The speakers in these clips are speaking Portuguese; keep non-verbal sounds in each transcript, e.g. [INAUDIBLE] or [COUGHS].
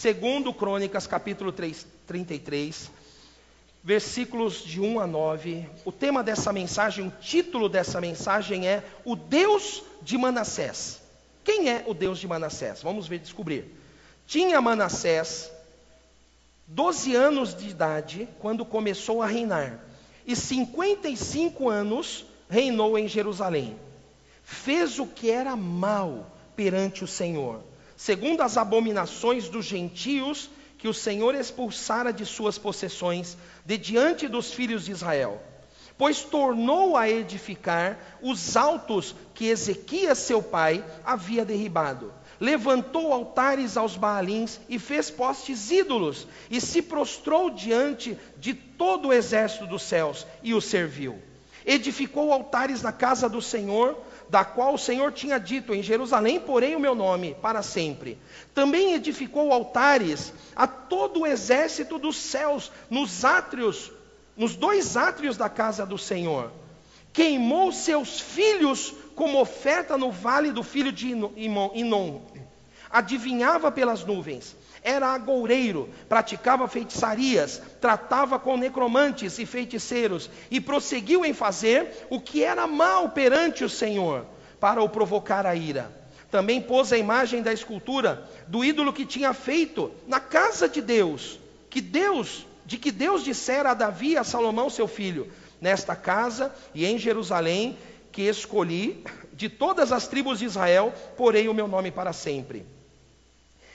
Segundo Crônicas, capítulo 3, 33, versículos de 1 a 9. O tema dessa mensagem, o título dessa mensagem é O Deus de Manassés. Quem é o Deus de Manassés? Vamos ver, descobrir. Tinha Manassés 12 anos de idade quando começou a reinar, e 55 anos reinou em Jerusalém. Fez o que era mal perante o Senhor, segundo as abominações dos gentios que o Senhor expulsara de suas possessões, de diante dos filhos de Israel. Pois tornou a edificar os altos que Ezequias, seu pai, havia derribado. Levantou altares aos Baalins e fez postes ídolos, e se prostrou diante de todo o exército dos céus e o serviu. Edificou altares na casa do Senhor, da qual o Senhor tinha dito: Em Jerusalém porei o meu nome para sempre. Também edificou altares a todo o exército dos céus, nos átrios, nos dois átrios da casa do Senhor. Queimou seus filhos como oferta no vale do filho de Inon. Adivinhava pelas nuvens era agoureiro, praticava feitiçarias, tratava com necromantes e feiticeiros, e prosseguiu em fazer o que era mal perante o Senhor, para o provocar a ira. Também pôs a imagem da escultura do ídolo que tinha feito na casa de Deus, que Deus, de que Deus dissera a Davi e a Salomão seu filho: Nesta casa e em Jerusalém que escolhi, de todas as tribos de Israel, porei o meu nome para sempre.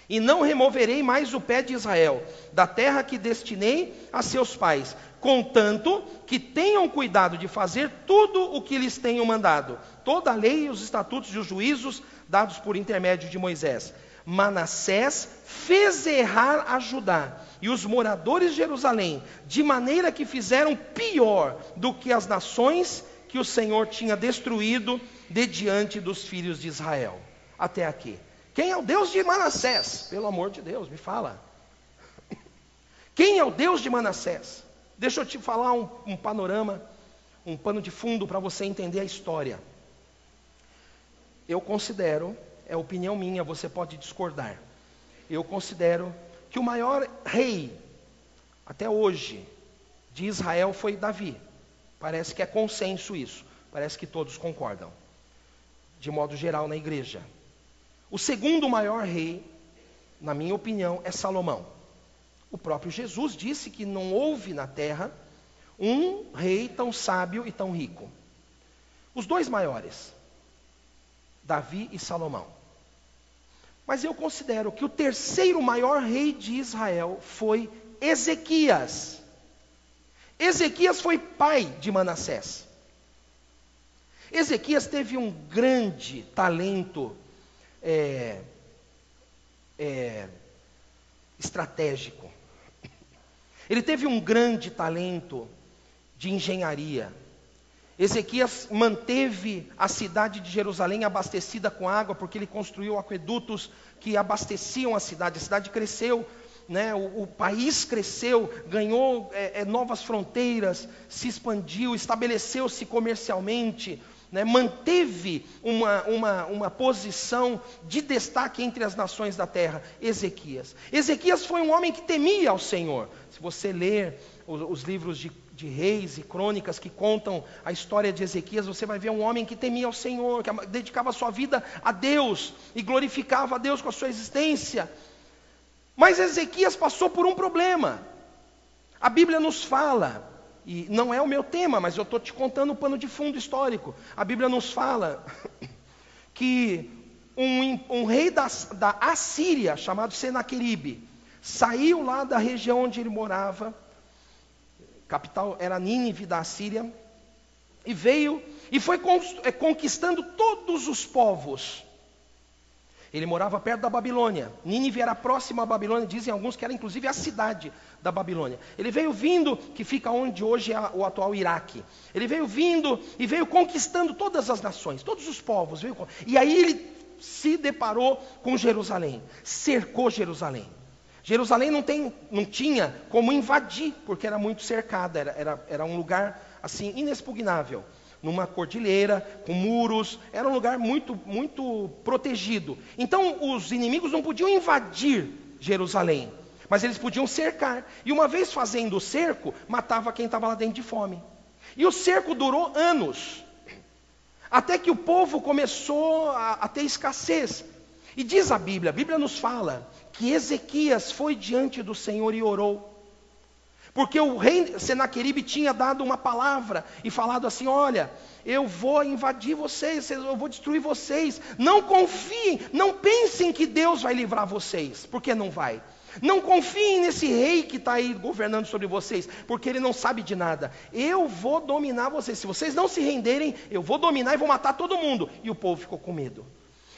E não removerei mais o pé de Israel, da terra que destinei a seus pais, contanto que tenham cuidado de fazer tudo o que lhes tenho mandado, toda a lei, os estatutos e os juízos dados por intermédio de Moisés. Manassés fez errar a Judá e os moradores de Jerusalém, de maneira que fizeram pior do que as nações que o Senhor tinha destruído de diante dos filhos de Israel. Até aqui. Quem é o Deus de Manassés? Pelo amor de Deus, me fala. Quem é o Deus de Manassés? Deixa eu te falar um, um panorama, um pano de fundo para você entender a história. Eu considero, é opinião minha, você pode discordar. Eu considero que o maior rei, até hoje, de Israel foi Davi. Parece que é consenso isso. Parece que todos concordam. De modo geral, na igreja. O segundo maior rei, na minha opinião, é Salomão. O próprio Jesus disse que não houve na terra um rei tão sábio e tão rico. Os dois maiores, Davi e Salomão. Mas eu considero que o terceiro maior rei de Israel foi Ezequias. Ezequias foi pai de Manassés. Ezequias teve um grande talento é, é, estratégico. Ele teve um grande talento de engenharia. Ezequias manteve a cidade de Jerusalém abastecida com água, porque ele construiu aquedutos que abasteciam a cidade. A cidade cresceu, né? o, o país cresceu, ganhou é, é, novas fronteiras, se expandiu, estabeleceu-se comercialmente né, manteve uma, uma, uma posição de destaque entre as nações da terra, Ezequias. Ezequias foi um homem que temia ao Senhor. Se você ler os, os livros de, de, reis e crônicas que contam a história de Ezequias, você vai ver um homem que temia ao Senhor, que dedicava sua vida a Deus e glorificava a Deus com a sua existência. Mas Ezequias passou por um problema. A Bíblia nos fala e não é o meu tema, mas eu estou te contando o pano de fundo histórico. A Bíblia nos fala [LAUGHS] que um, um rei da, da Assíria, chamado Senaqueribe, saiu lá da região onde ele morava, capital era Nínive da Assíria, e veio e foi é, conquistando todos os povos ele morava perto da Babilônia. Nínive era próxima à Babilônia, dizem alguns que era inclusive a cidade da Babilônia. Ele veio vindo, que fica onde hoje é o atual Iraque. Ele veio vindo e veio conquistando todas as nações, todos os povos. Veio, e aí ele se deparou com Jerusalém, cercou Jerusalém. Jerusalém não, tem, não tinha como invadir, porque era muito cercada, era, era, era um lugar assim inexpugnável numa cordilheira, com muros, era um lugar muito, muito protegido. Então os inimigos não podiam invadir Jerusalém. Mas eles podiam cercar. E uma vez fazendo o cerco, matava quem estava lá dentro de fome. E o cerco durou anos. Até que o povo começou a, a ter escassez. E diz a Bíblia, a Bíblia nos fala que Ezequias foi diante do Senhor e orou. Porque o rei Senaqueribe tinha dado uma palavra e falado assim: Olha, eu vou invadir vocês, eu vou destruir vocês. Não confiem, não pensem que Deus vai livrar vocês, porque não vai. Não confiem nesse rei que está aí governando sobre vocês, porque ele não sabe de nada. Eu vou dominar vocês. Se vocês não se renderem, eu vou dominar e vou matar todo mundo. E o povo ficou com medo.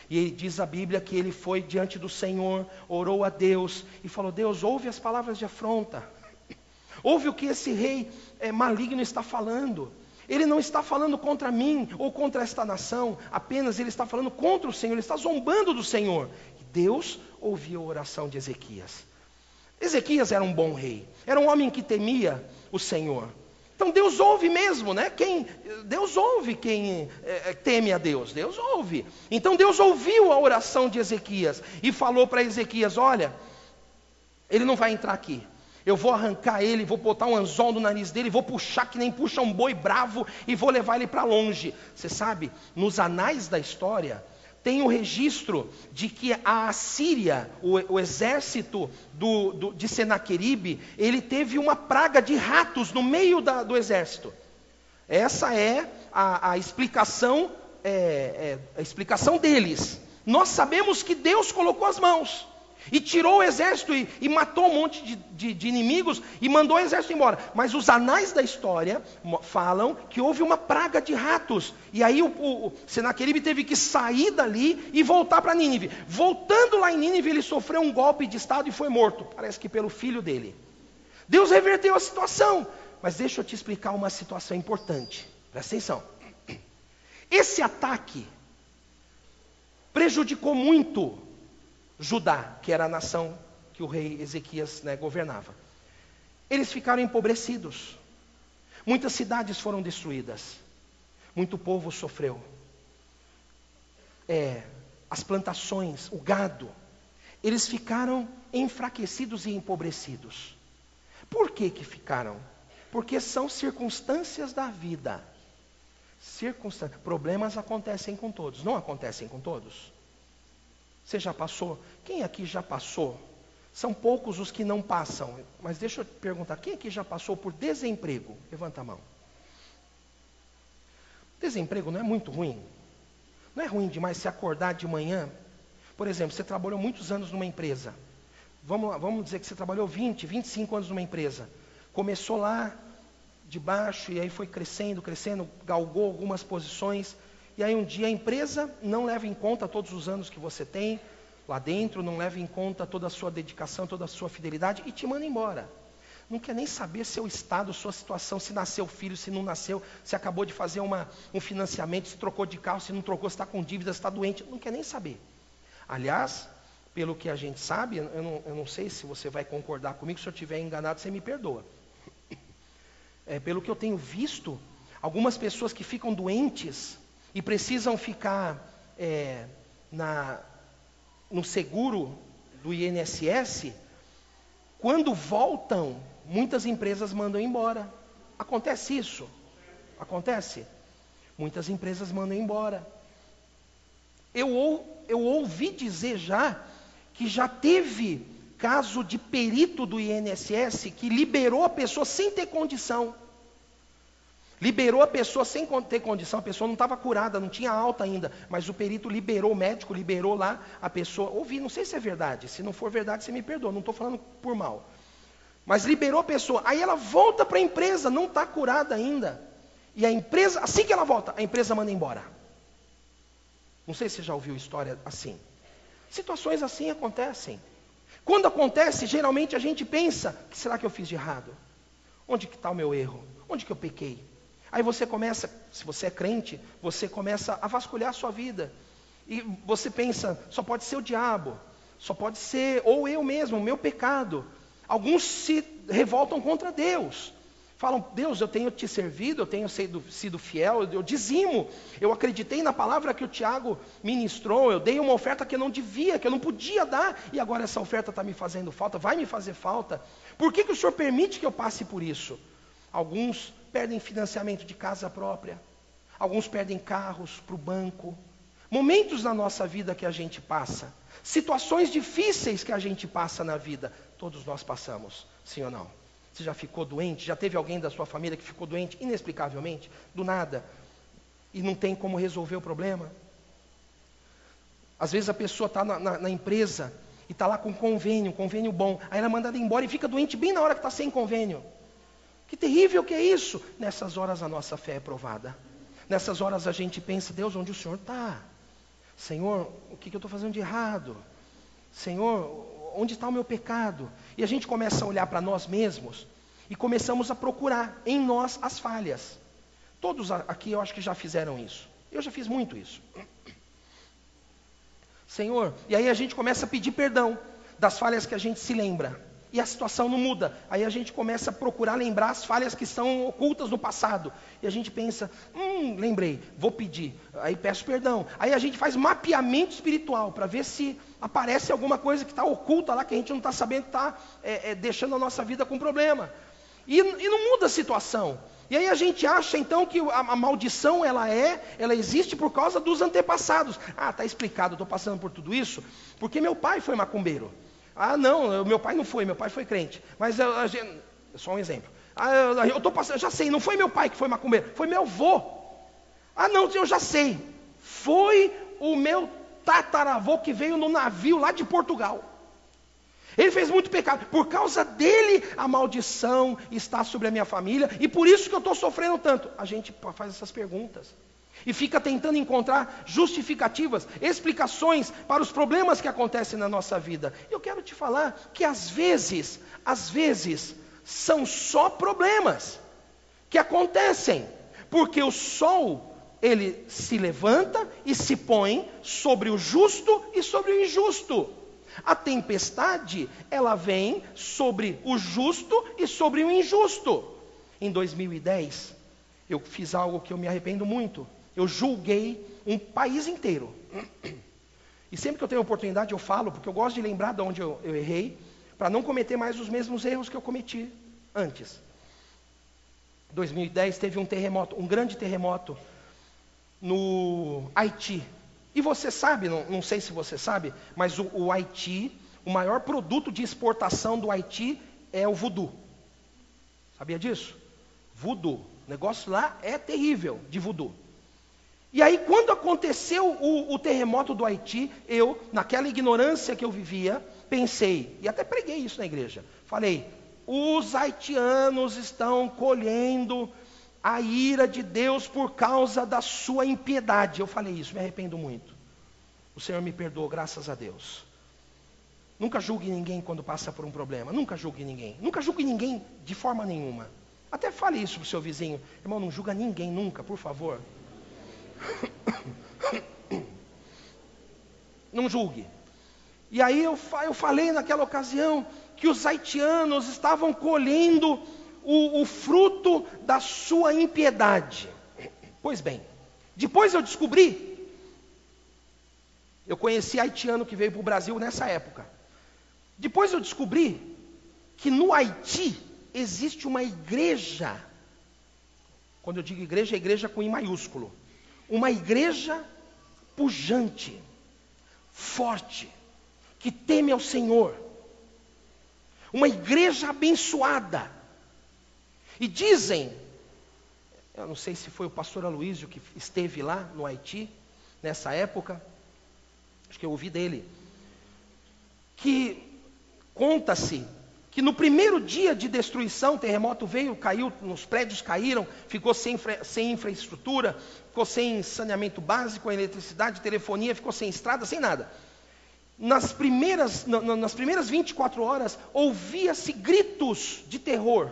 E ele diz a Bíblia que ele foi diante do Senhor, orou a Deus e falou: Deus, ouve as palavras de afronta. Ouve o que esse rei é, maligno está falando. Ele não está falando contra mim ou contra esta nação, apenas ele está falando contra o Senhor, ele está zombando do Senhor. Deus ouviu a oração de Ezequias. Ezequias era um bom rei, era um homem que temia o Senhor. Então Deus ouve mesmo, né? Quem Deus ouve quem é, teme a Deus. Deus ouve. Então Deus ouviu a oração de Ezequias e falou para Ezequias: Olha, ele não vai entrar aqui. Eu vou arrancar ele, vou botar um anzol no nariz dele, vou puxar que nem puxa um boi bravo e vou levar ele para longe. Você sabe, nos anais da história, tem o registro de que a Assíria, o, o exército do, do, de Senaqueribe, ele teve uma praga de ratos no meio da, do exército. Essa é a, a explicação, é, é, a explicação deles. Nós sabemos que Deus colocou as mãos. E tirou o exército e, e matou um monte de, de, de, inimigos e mandou o exército embora. Mas os anais da história falam que houve uma praga de ratos. E aí o, o, o Senaqueribe teve que sair dali e voltar para Nínive. Voltando lá em Nínive, ele sofreu um golpe de estado e foi morto. Parece que pelo filho dele. Deus reverteu a situação. Mas deixa eu te explicar uma situação importante. Presta atenção. Esse ataque prejudicou muito Judá, que era a nação que o rei Ezequias né, governava. Eles ficaram empobrecidos. Muitas cidades foram destruídas. Muito povo sofreu. É, as plantações, o gado, eles ficaram enfraquecidos e empobrecidos. Por que que ficaram? Porque são circunstâncias da vida. Circunstâncias. Problemas acontecem com todos, não acontecem com todos? Você já passou? Quem aqui já passou? São poucos os que não passam. Mas deixa eu te perguntar: quem aqui já passou por desemprego? Levanta a mão. Desemprego não é muito ruim. Não é ruim demais se acordar de manhã. Por exemplo, você trabalhou muitos anos numa empresa. Vamos, lá, vamos dizer que você trabalhou 20, 25 anos numa empresa. Começou lá de baixo e aí foi crescendo, crescendo, galgou algumas posições. E aí um dia a empresa não leva em conta todos os anos que você tem lá dentro, não leva em conta toda a sua dedicação, toda a sua fidelidade e te manda embora. Não quer nem saber seu estado, sua situação, se nasceu filho, se não nasceu, se acabou de fazer uma, um financiamento, se trocou de carro, se não trocou, se está com dívida, se está doente, não quer nem saber. Aliás, pelo que a gente sabe, eu não, eu não sei se você vai concordar comigo, se eu estiver enganado, você me perdoa. É, pelo que eu tenho visto, algumas pessoas que ficam doentes e precisam ficar é, na, no seguro do INSS, quando voltam, muitas empresas mandam embora. Acontece isso? Acontece? Muitas empresas mandam embora. Eu, eu ouvi dizer já que já teve caso de perito do INSS que liberou a pessoa sem ter condição. Liberou a pessoa sem ter condição, a pessoa não estava curada, não tinha alta ainda, mas o perito liberou, o médico liberou lá a pessoa. Ouvi, não sei se é verdade, se não for verdade, você me perdoa, não estou falando por mal. Mas liberou a pessoa, aí ela volta para a empresa, não está curada ainda. E a empresa, assim que ela volta, a empresa manda embora. Não sei se você já ouviu história assim. Situações assim acontecem. Quando acontece, geralmente a gente pensa: o que será que eu fiz de errado? Onde que está o meu erro? Onde que eu pequei? Aí você começa, se você é crente, você começa a vasculhar a sua vida. E você pensa, só pode ser o diabo, só pode ser, ou eu mesmo, o meu pecado. Alguns se revoltam contra Deus. Falam, Deus, eu tenho te servido, eu tenho sido, sido fiel, eu, dizimo, eu acreditei na palavra que o Tiago ministrou, eu dei uma oferta que eu não devia, que eu não podia dar, e agora essa oferta está me fazendo falta, vai me fazer falta. Por que, que o Senhor permite que eu passe por isso? Alguns perdem financiamento de casa própria, alguns perdem carros para o banco. Momentos na nossa vida que a gente passa, situações difíceis que a gente passa na vida, todos nós passamos, sim ou não? Você já ficou doente? Já teve alguém da sua família que ficou doente inexplicavelmente, do nada, e não tem como resolver o problema? Às vezes a pessoa está na, na, na, empresa e está lá com convênio, convênio bom, aí ela é mandada embora e fica doente bem na hora que está sem convênio. Que terrível que é isso! Nessas horas a nossa fé é provada. Nessas horas a gente pensa, Deus, onde o Senhor está? Senhor, o que, que eu estou fazendo de errado? Senhor, onde está o meu pecado? E a gente começa a olhar para nós mesmos e começamos a procurar em nós as falhas. Todos aqui eu acho que já fizeram isso. Eu já fiz muito isso. Senhor, e aí a gente começa a pedir perdão das falhas que a gente se lembra e a situação não muda. Aí a gente começa a procurar lembrar as falhas que estão ocultas no passado. E a gente pensa, hum, lembrei, vou pedir. Aí peço perdão. Aí a gente faz mapeamento espiritual para ver se aparece alguma coisa que está oculta lá, que a gente não está sabendo, está é, é, deixando a nossa vida com problema. E, e não muda a situação. E aí a gente acha então que a, a, maldição ela é, ela existe por causa dos antepassados. Ah, está explicado, estou passando por tudo isso, porque meu pai foi macumbeiro. Ah, não, meu pai não foi, meu pai foi crente. Mas a gente, só um exemplo. Ah, eu estou passando, já sei, não foi meu pai que foi macumbeiro, foi meu avô. Ah, não, eu já sei. Foi o meu tataravô que veio no navio lá de Portugal. Ele fez muito pecado. Por causa dele, a maldição está sobre a minha família. E por isso que eu estou sofrendo tanto. A gente faz essas perguntas e fica tentando encontrar justificativas, explicações para os problemas que acontecem na nossa vida. Eu quero te falar que às vezes, às vezes, são só problemas que acontecem, porque o sol ele se levanta e se põe sobre o justo e sobre o injusto. A tempestade, ela vem sobre o justo e sobre o injusto. Em 2010, eu fiz algo que eu me arrependo muito eu julguei um país inteiro. E sempre que eu tenho oportunidade eu falo, porque eu gosto de lembrar de onde eu, eu errei, para não cometer mais os mesmos erros que eu cometi antes. 2010 teve um terremoto, um grande terremoto no Haiti. E você sabe, não, não sei se você sabe, mas o, o Haiti, o maior produto de exportação do Haiti é o voodoo. Sabia disso? Voodoo. O negócio lá é terrível de voodoo. E aí, quando aconteceu o, o, terremoto do Haiti, eu, naquela ignorância que eu vivia, pensei, e até preguei isso na igreja, falei: os haitianos estão colhendo a ira de Deus por causa da sua impiedade. Eu falei isso, me arrependo muito. O Senhor me perdoou, graças a Deus. Nunca julgue ninguém quando passa por um problema. Nunca julgue ninguém. Nunca julgue ninguém de forma nenhuma. Até fale isso para o seu vizinho. Irmão, não julga ninguém nunca, por favor. [COUGHS] Não julgue. E aí eu, eu falei naquela ocasião que os haitianos estavam colhendo o, o fruto da sua impiedade. Pois bem, depois eu descobri, eu conheci haitiano que veio para o Brasil nessa época. Depois eu descobri que no Haiti existe uma igreja. Quando eu digo igreja, é igreja com I maiúsculo uma igreja pujante, forte, que teme ao Senhor, uma igreja abençoada. E dizem, eu não sei se foi o pastor Aloísio que esteve lá no Haiti, nessa época, acho que eu ouvi dele, que conta-se que no primeiro dia de destruição, o terremoto veio, caiu, os prédios caíram, ficou sem, sem infraestrutura, ficou sem saneamento básico, eletricidade, telefonia, ficou sem estrada, sem nada. Nas primeiras, nas primeiras 24 horas, ouvia-se gritos de terror.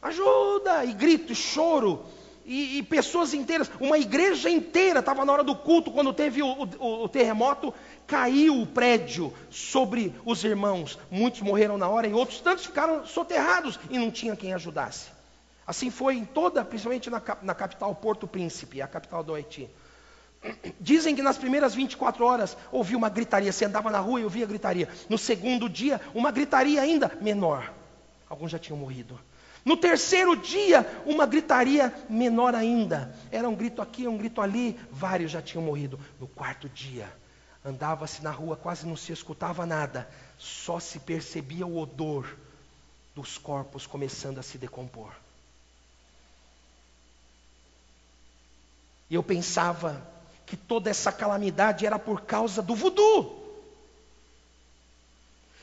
Ajuda! E grito, choro, e, e, pessoas inteiras, uma igreja inteira estava na hora do culto, quando teve o, o, o terremoto, caiu o prédio sobre os irmãos. Muitos morreram na hora e outros tantos ficaram soterrados e não tinha quem ajudasse. Assim foi em toda, principalmente na, na capital Porto Príncipe, a capital do Haiti. [CLEARS THROAT] Dizem que nas primeiras 24 horas ouviu uma gritaria. Você andava na rua e ouvia gritaria. No segundo dia, uma gritaria ainda menor. Alguns já tinham morrido. No terceiro dia, uma gritaria menor ainda. Era um grito aqui, um grito ali. Vários já tinham morrido. No quarto dia, andava-se na rua, quase não se escutava nada. Só se percebia o odor dos corpos começando a se decompor. E eu pensava que toda essa calamidade era por causa do voodoo.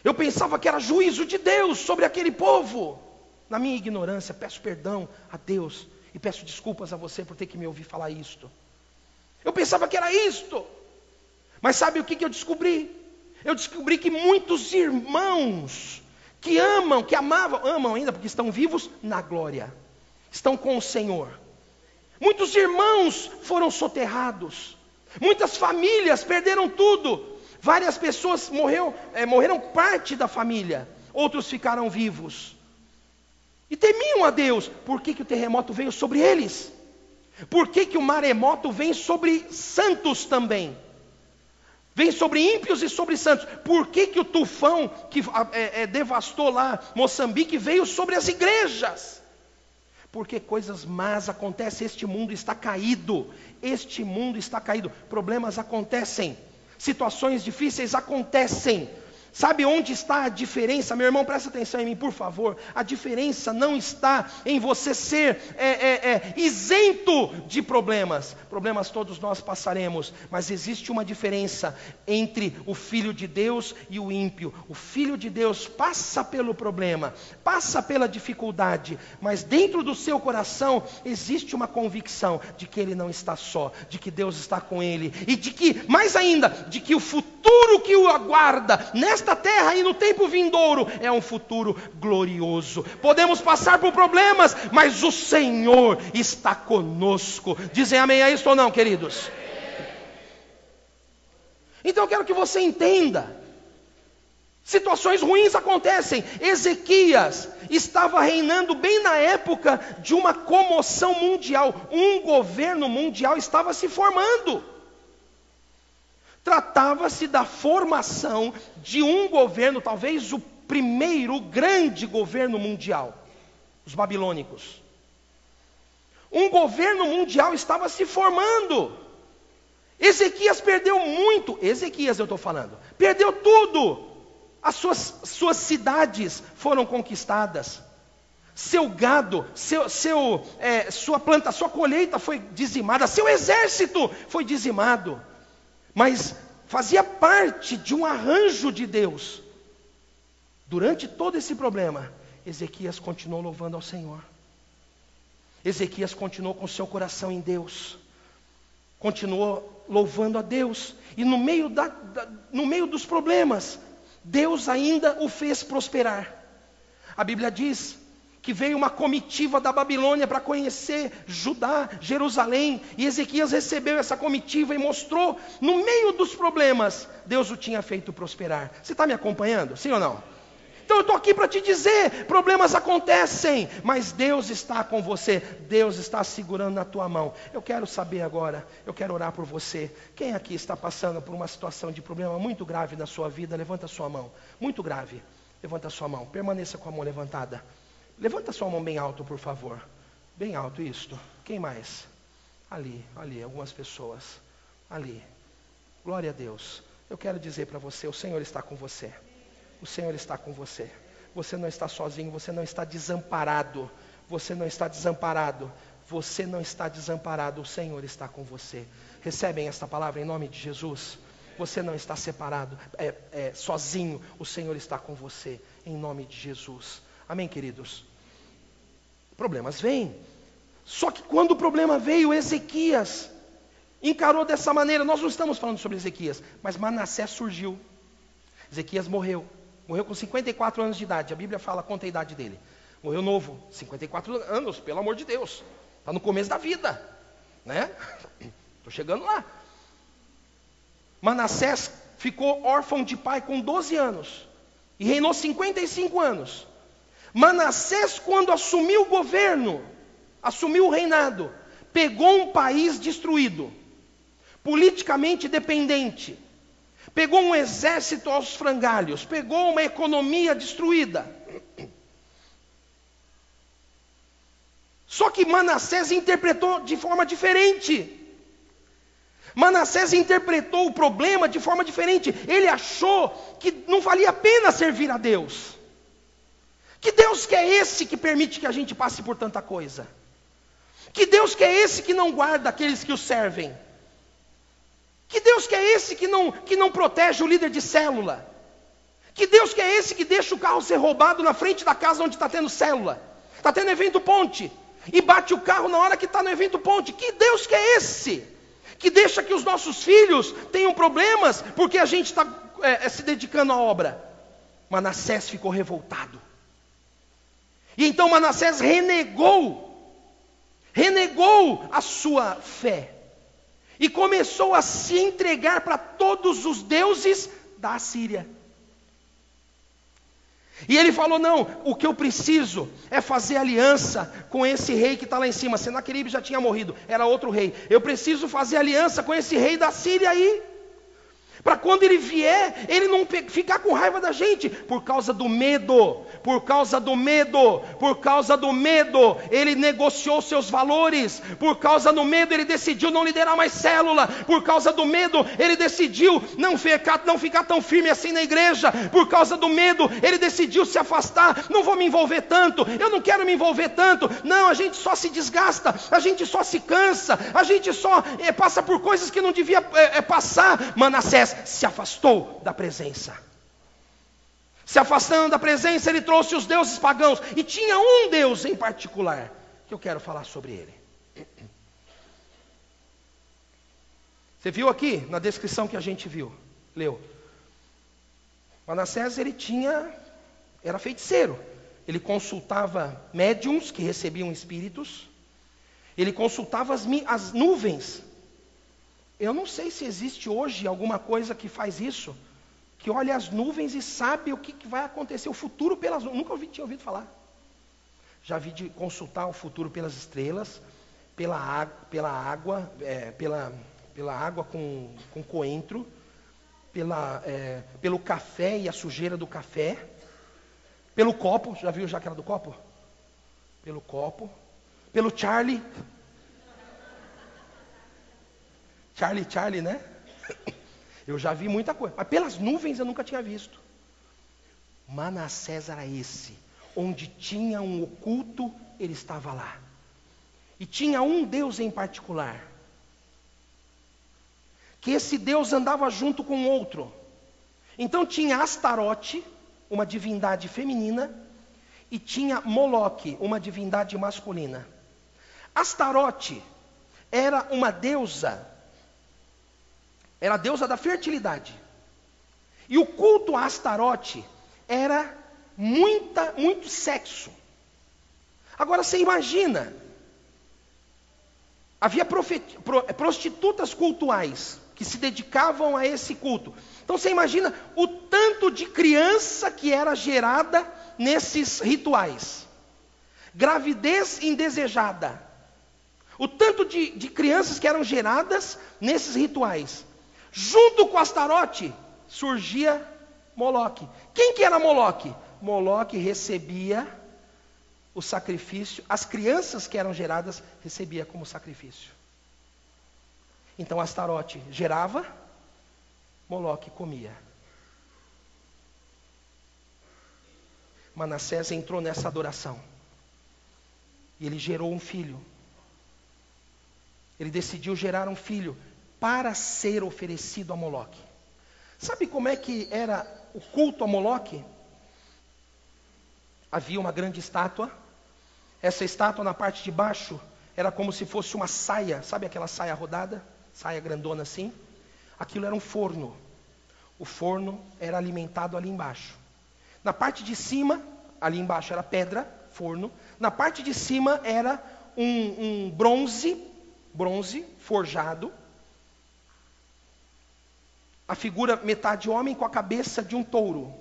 Eu pensava que era juízo de Deus sobre aquele povo. Na minha ignorância, peço perdão a Deus e peço desculpas a você por ter que me ouvir falar isto. Eu pensava que era isto. Mas sabe o que, que eu descobri? Eu descobri que muitos irmãos que amam, que amavam, amam ainda porque estão vivos na glória, estão com o Senhor. Muitos irmãos foram soterrados. Muitas famílias perderam tudo. Várias pessoas morreu, é, morreram parte da família. Outros ficaram vivos. E temiam a Deus. Por que, que o terremoto veio sobre eles? Por que, que o maremoto vem sobre santos também? Vem sobre ímpios e sobre santos. Por que, que o tufão que é, é, devastou lá Moçambique veio sobre as igrejas? Porque coisas más acontecem, este mundo está caído, este mundo está caído, problemas acontecem, situações difíceis acontecem, Sabe onde está a diferença? Meu irmão, presta atenção em mim, por favor. A diferença não está em você ser é, é, é, isento de problemas. Problemas todos nós passaremos, mas existe uma diferença entre o filho de Deus e o ímpio. O filho de Deus passa pelo problema, passa pela dificuldade, mas dentro do seu coração existe uma convicção de que ele não está só, de que Deus está com ele e de que, mais ainda, de que o futuro que o aguarda nesta terra e no tempo vindouro é um futuro glorioso. Podemos passar por problemas, mas o Senhor está conosco. Dizem amém a isso ou não, queridos? Então eu quero que você entenda. Situações ruins acontecem. Ezequias estava reinando bem na época de uma comoção mundial. Um governo mundial estava se formando. Tratava-se da formação de um governo, talvez o primeiro grande governo mundial, os babilônicos. Um governo mundial estava se formando. Ezequias perdeu muito, Ezequias eu estou falando, perdeu tudo. As suas, suas cidades foram conquistadas, seu gado, seu, seu, é, sua planta, sua colheita foi dizimada, seu exército foi dizimado mas fazia parte de um arranjo de Deus. Durante todo esse problema, Ezequias continuou louvando ao Senhor. Ezequias continuou com seu coração em Deus. Continuou louvando a Deus. E no meio, da, da, no meio dos problemas, Deus ainda o fez prosperar. A Bíblia diz que veio uma comitiva da Babilônia para conhecer Judá, Jerusalém, e Ezequias recebeu essa comitiva e mostrou, no meio dos problemas, Deus o tinha feito prosperar. Você está me acompanhando? Sim ou não? Então eu estou aqui para te dizer: problemas acontecem, mas Deus está com você, Deus está segurando na tua mão. Eu quero saber agora, eu quero orar por você. Quem aqui está passando por uma situação de problema muito grave na sua vida? Levanta a sua mão, muito grave. Levanta a sua mão, permaneça com a mão levantada. Levanta sua mão bem alto, por favor. Bem alto, isto. Quem mais? Ali, ali, algumas pessoas. Ali. Glória a Deus. Eu quero dizer para você: o Senhor está com você. O Senhor está com você. Você não está sozinho, você não está desamparado. Você não está desamparado. Você não está desamparado. O Senhor está com você. Recebem esta palavra em nome de Jesus. Você não está separado, é, é, sozinho. O Senhor está com você, em nome de Jesus. Amém, queridos? Problemas vêm. Só que quando o problema veio, Ezequias encarou dessa maneira. Nós não estamos falando sobre Ezequias, mas Manassés surgiu. Ezequias morreu. Morreu com 54 anos de idade. A Bíblia fala, conta a idade dele. Morreu novo, 54 anos, pelo amor de Deus. Está no começo da vida. Né? [COUGHS] Estou chegando lá. Manassés ficou órfão de pai com 12 anos. E reinou 55 anos. Manassés, quando assumiu o governo, assumiu o reinado, pegou um país destruído, politicamente dependente, pegou um exército aos frangalhos, pegou uma economia destruída. Só que Manassés interpretou de forma diferente. Manassés interpretou o problema de forma diferente. Ele achou que não valia a pena servir a Deus. Que Deus que é esse que permite que a gente passe por tanta coisa? Que Deus que é esse que não guarda aqueles que o servem? Que Deus que é esse que não, que não protege o líder de célula? Que Deus que é esse que deixa o carro ser roubado na frente da casa onde está tendo célula? Está tendo evento ponte. E bate o carro na hora que está no evento ponte. Que Deus que é esse? Que deixa que os nossos filhos tenham problemas porque a gente está é, é, se dedicando à obra. Manassés ficou revoltado. E então Manassés renegou, renegou a sua fé e começou a se entregar para todos os deuses da Assíria. E ele falou: Não, o que eu preciso é fazer aliança com esse rei que está lá em cima. Senaqueribe já tinha morrido, era outro rei. Eu preciso fazer aliança com esse rei da Síria aí. Para quando ele vier, ele não ficar com raiva da gente, por causa do medo, por causa do medo, por causa do medo, ele negociou seus valores, por causa do medo, ele decidiu não liderar mais célula, por causa do medo, ele decidiu não ficar, não ficar tão firme assim na igreja, por causa do medo, ele decidiu se afastar, não vou me envolver tanto, eu não quero me envolver tanto, não, a gente só se desgasta, a gente só se cansa, a gente só é, passa por coisas que não devia é, é, passar, Manassés se afastou da presença. Se afastando da presença, ele trouxe os deuses pagãos. E tinha um Deus em particular, que eu quero falar sobre ele. Você viu aqui na descrição que a gente viu, leu. Manassés ele tinha, era feiticeiro. Ele consultava médiums que recebiam espíritos. Ele consultava as, as nuvens eu não sei se existe hoje alguma coisa que faz isso, que olha as nuvens e sabe o que, vai acontecer, o futuro pelas nuvens. Nunca ouvi, tinha ouvido falar. Já vi de consultar o futuro pelas estrelas, pela, pela água, é, pela, pela água com, com coentro, pela, é, pelo café e a sujeira do café, pelo copo, já viu já aquela do copo? Pelo copo, pelo Charlie, Charlie Charlie, né? Eu já vi muita coisa, mas pelas nuvens eu nunca tinha visto. Manassés era esse, onde tinha um oculto, ele estava lá. E tinha um Deus em particular, que esse Deus andava junto com outro. Então tinha Astarote, uma divindade feminina, e tinha Moloque, uma divindade masculina. Astarote era uma deusa era a deusa da fertilidade. E o culto a Astarote era muita, muito sexo. Agora você imagina, havia prostitutas cultuais que se dedicavam a esse culto. Então você imagina o tanto de criança que era gerada nesses rituais. Gravidez indesejada. O tanto de, de crianças que eram geradas nesses rituais. Junto com Astarote surgia Moloque. Quem que era Moloque? Moloque recebia o sacrifício, as crianças que eram geradas recebia como sacrifício. Então Astarote gerava, Moloque comia. Manassés entrou nessa adoração. E ele gerou um filho. Ele decidiu gerar um filho para ser oferecido a Moloque. Sabe como é que era o culto a Moloque? Havia uma grande estátua. Essa estátua na parte de baixo era como se fosse uma saia, sabe aquela saia rodada? Saia grandona assim? Aquilo era um forno. O forno era alimentado ali embaixo. Na parte de cima, ali embaixo era pedra, forno. Na parte de cima era um, um bronze, bronze forjado, a figura metade homem com a cabeça de um touro.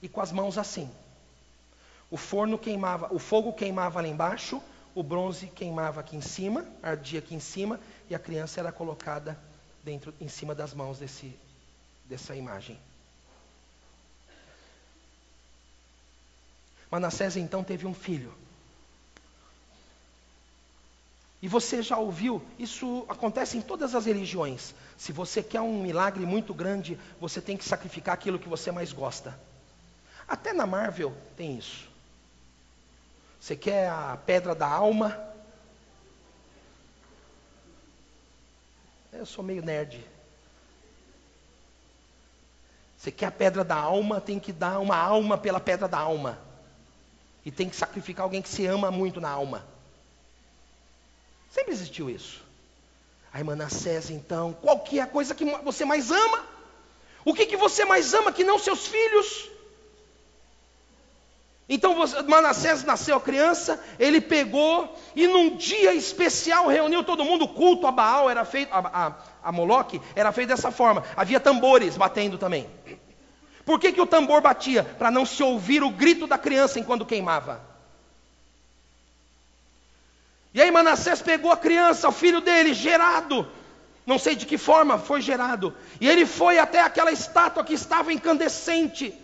E com as mãos assim. O forno queimava, o fogo queimava lá embaixo, o bronze queimava aqui em cima, ardia aqui em cima, e a criança era colocada dentro, em cima das mãos desse, dessa imagem. Manassés então teve um filho. E você já ouviu, isso acontece em todas as religiões. Se você quer um milagre muito grande, você tem que sacrificar aquilo que você mais gosta. Até na Marvel tem isso. Você quer a pedra da alma? Eu sou meio nerd. Você quer a pedra da alma, tem que dar uma alma pela pedra da alma. E tem que sacrificar alguém que se ama muito na alma. Sempre existiu isso. Aí Manassés, então, qual que é a coisa que você mais ama? O que, que você mais ama que não seus filhos? Então Manassés nasceu a criança, ele pegou e num dia especial reuniu todo mundo, o culto a Baal era feito, a, a, a Moloque era feito dessa forma, havia tambores batendo também. Por que, que o tambor batia? Para não se ouvir o grito da criança enquanto queimava. E aí Manassés pegou a criança, o filho dele, gerado, não sei de que forma foi gerado, e ele foi até aquela estátua que estava incandescente,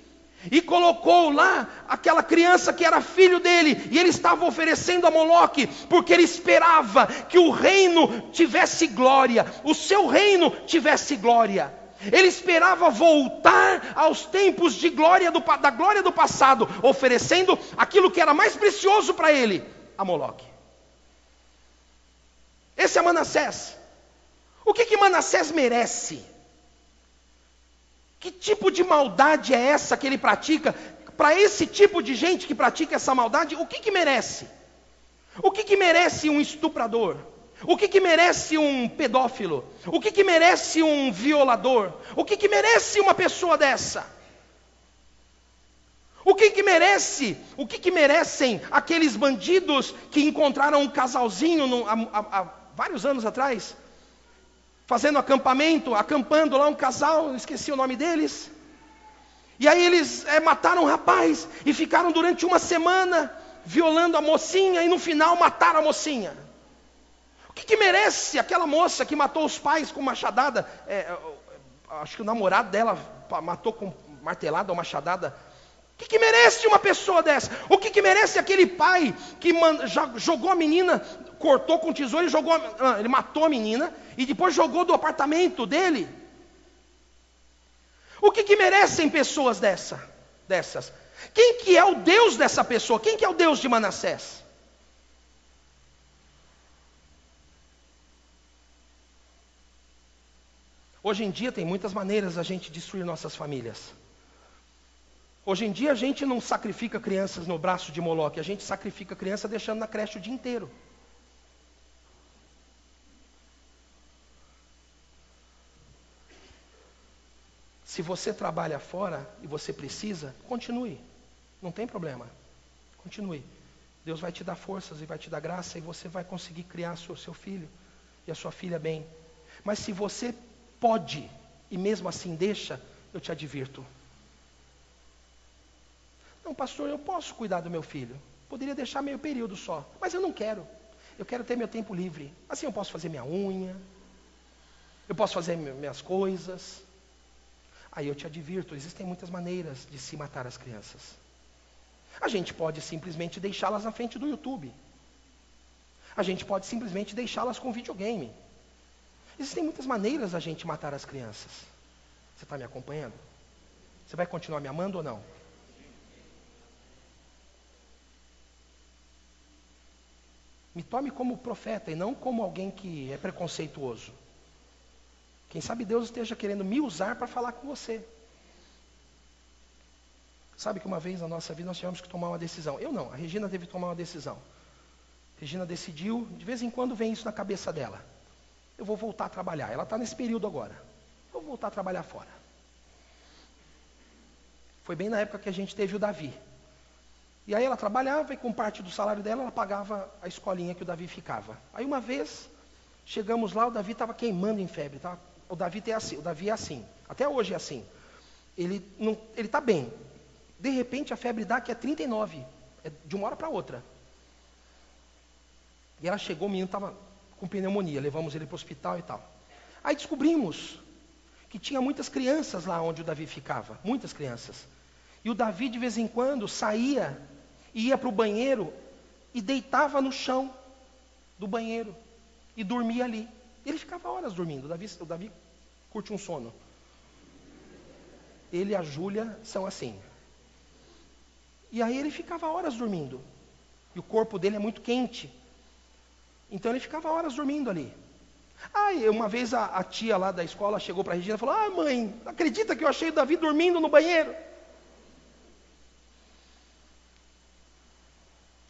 e colocou lá aquela criança que era filho dele, e ele estava oferecendo a Moloque, porque ele esperava que o reino tivesse glória, o seu reino tivesse glória. Ele esperava voltar aos tempos de glória do, da glória do passado, oferecendo aquilo que era mais precioso para ele, a Moloque. Esse é Manassés. O que, que Manassés merece? Que tipo de maldade é essa que ele pratica? Para esse tipo de gente que pratica essa maldade, o que, que merece? O que, que merece um estuprador? O que, que merece um pedófilo? O que, que merece um violador? O que, que merece uma pessoa dessa? O que, que merece? O que, que merecem aqueles bandidos que encontraram um casalzinho no, há, há vários anos atrás, fazendo acampamento, acampando lá um casal, esqueci o nome deles. E aí eles é, mataram um rapaz e ficaram durante uma semana violando a mocinha e no final mataram a mocinha. O que, que merece aquela moça que matou os pais com machadada? É, acho que o namorado dela matou com martelada ou machadada. O que, que merece uma pessoa dessa? O que, que merece aquele pai que man, jogou a menina cortou com tesouro e jogou, ah, ele matou a menina e depois jogou do apartamento dele. O que, que merecem pessoas dessa, dessas? Quem que é o Deus dessa pessoa? Quem que é o Deus de Manassés? Hoje em dia tem muitas maneiras a gente destruir nossas famílias. Hoje em dia a gente não sacrifica crianças no braço de Moloque, a gente sacrifica criança deixando na creche o dia inteiro. Se você trabalha fora e você precisa, continue. Não tem problema. Continue. Deus vai te dar forças e vai te dar graça e você vai conseguir criar seu, seu filho e a sua filha bem. Mas se você pode e mesmo assim deixa, eu te advirto. Não, pastor, eu posso cuidar do meu filho. Poderia deixar meio período só, mas eu não quero. Eu quero ter meu tempo livre. Assim eu posso fazer minha unha, eu posso fazer minhas coisas. Aí eu te advirto, existem muitas maneiras de se matar as crianças. A gente pode simplesmente deixá-las na frente do YouTube. A gente pode simplesmente deixá-las com videogame. Existem muitas maneiras da gente matar as crianças. Você está me acompanhando? Você vai continuar me amando ou não? Me tome como profeta e não como alguém que é preconceituoso. Quem sabe Deus esteja querendo me usar para falar com você. Sabe que uma vez na nossa vida nós tivemos que tomar uma decisão. Eu não, a Regina teve que tomar uma decisão. A Regina decidiu, de vez em quando vem isso na cabeça dela. Eu vou voltar a trabalhar. Ela está nesse período agora. Eu vou voltar a trabalhar fora. Foi bem na época que a gente teve o Davi. E aí ela trabalhava e com parte do salário dela ela pagava a escolinha que o Davi ficava. Aí uma vez chegamos lá, o Davi estava queimando em febre, estava o Davi, é assim, o Davi é assim. Até hoje é assim. Ele está bem. De repente a febre dá que é 39. É de uma hora para outra. E ela chegou, o menino estava com pneumonia, levamos ele para o hospital e tal. Aí descobrimos que tinha muitas crianças lá onde o Davi ficava, muitas crianças. E o Davi de vez em quando saía ia para o banheiro e deitava no chão do banheiro e dormia ali. Ele ficava horas dormindo. O Davi, o Davi curte um sono. Ele e a Júlia são assim. E aí ele ficava horas dormindo. E o corpo dele é muito quente. Então ele ficava horas dormindo ali. Aí uma vez a, a tia lá da escola chegou para a Regina e falou: Ah, mãe, acredita que eu achei o Davi dormindo no banheiro?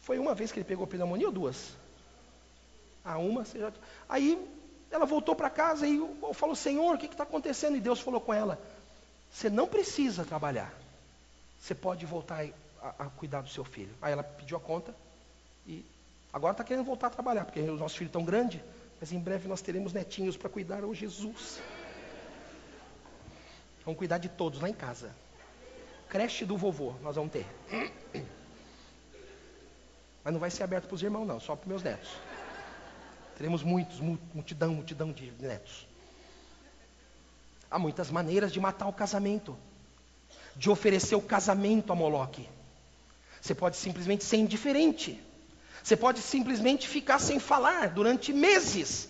Foi uma vez que ele pegou pneumonia ou duas? Ah, uma, você já... Aí ela voltou para casa e falou: Senhor, o que está acontecendo? E Deus falou com ela: Você não precisa trabalhar. Você pode voltar a, a cuidar do seu filho. Aí ela pediu a conta e agora está querendo voltar a trabalhar, porque os nossos filhos estão grandes, mas em breve nós teremos netinhos para cuidar ao Jesus. Vamos cuidar de todos lá em casa. Creche do vovô, nós vamos ter. Mas não vai ser aberto para os irmãos, não, só para meus netos. Teremos muitos, multidão, multidão de netos. Há muitas maneiras de matar o casamento, de oferecer o casamento a Moloque. Você pode simplesmente ser indiferente. Você pode simplesmente ficar sem falar durante meses.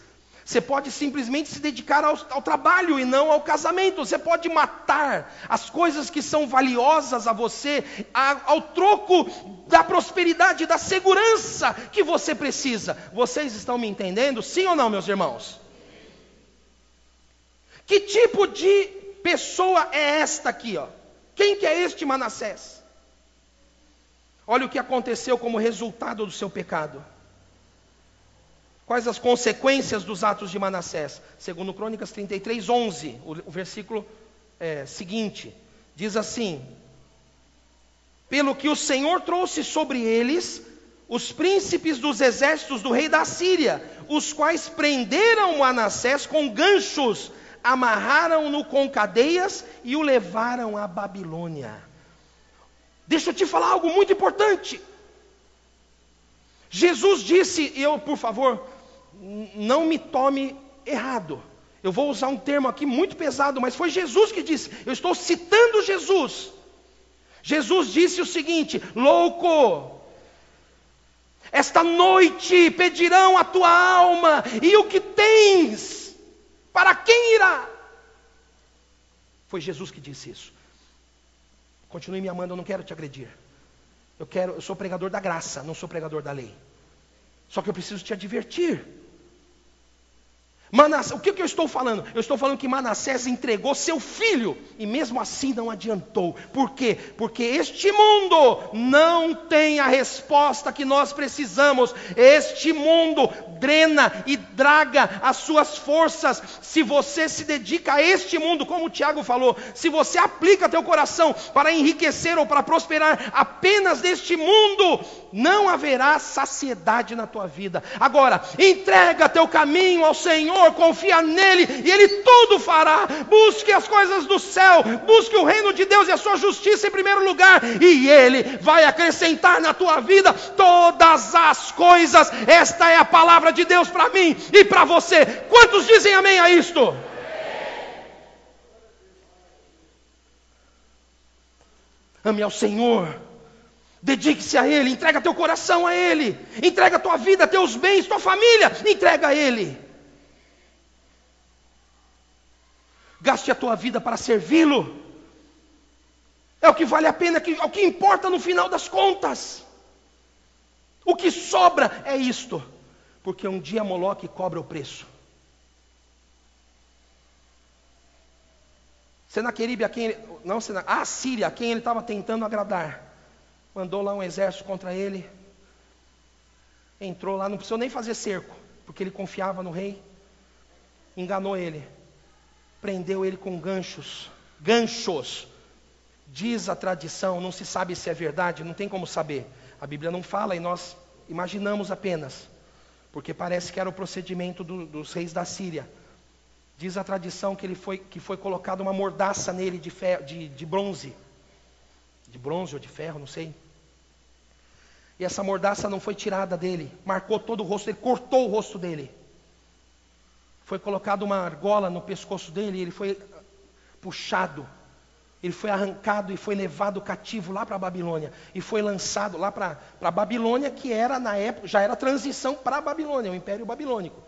Você pode simplesmente se dedicar ao, ao, trabalho e não ao casamento. Você pode matar as coisas que são valiosas a você a, ao troco da prosperidade, da segurança que você precisa. Vocês estão me entendendo? Sim ou não, meus irmãos? Que tipo de pessoa é esta aqui, ó? Quem que é este Manassés? Olha o que aconteceu como resultado do seu pecado. Quais as consequências dos atos de Manassés? Segundo Crônicas 33, 11, o, o versículo é, seguinte, diz assim: Pelo que o Senhor trouxe sobre eles os príncipes dos exércitos do rei da Síria, os quais prenderam Manassés com ganchos, amarraram-no com cadeias e o levaram à Babilônia. Deixa eu te falar algo muito importante. Jesus disse, eu, por favor, não me tome errado. Eu vou usar um termo aqui muito pesado, mas foi Jesus que disse. Eu estou citando Jesus. Jesus disse o seguinte: Louco, esta noite pedirão a tua alma, e o que tens, para quem irá? Foi Jesus que disse isso. Continue me amando, eu não quero te agredir. Eu quero, eu sou pregador da graça, não sou pregador da lei. Só que eu preciso te advertir. Manassés, o que, que eu estou falando? Eu estou falando que Manassés entregou seu filho e mesmo assim não adiantou. Por quê? Porque este mundo não tem a resposta que nós precisamos. Este mundo drena e draga as suas forças. Se você se dedica a este mundo, como o Tiago falou, se você aplica teu coração para enriquecer ou para prosperar apenas neste mundo, não haverá saciedade na tua vida. Agora, entrega teu caminho ao Senhor, confia nele e ele tudo fará. Busque as coisas do céu, busque o reino de Deus e a sua justiça em primeiro lugar, e ele vai acrescentar na tua vida todas as coisas. Esta é a palavra de Deus para mim e para você. Quantos dizem amém a isto? Ame ao Senhor Dedique-se a Ele, entrega teu coração a Ele, entrega tua vida, teus bens, tua família, entrega a Ele. Gaste a tua vida para servi-lo. É o que vale a pena, é o que importa no final das contas. O que sobra é isto, porque um dia Moloque cobra o preço. Senaqueribe a quem ele, não, a Síria a quem ele estava tentando agradar mandou lá um exército contra ele. Entrou lá, não precisou nem fazer cerco, porque ele confiava no rei. Enganou ele. Prendeu ele com ganchos. Ganchos. Diz a tradição, não se sabe se é verdade, não tem como saber. A Bíblia não fala e nós imaginamos apenas. Porque parece que era o procedimento do, dos reis da Síria. Diz a tradição que, ele foi, que foi colocada uma mordaça nele de, de, de bronze. De bronze ou de ferro, não sei E essa mordaça não foi tirada dele, marcou todo o rosto dele, cortou o rosto dele. Foi colocada uma argola no pescoço dele ele foi puxado. Ele foi arrancado e foi levado cativo lá para a Babilônia. E foi lançado lá para a Babilônia, que era na época, já era transição para a Babilônia, o Império Babilônico.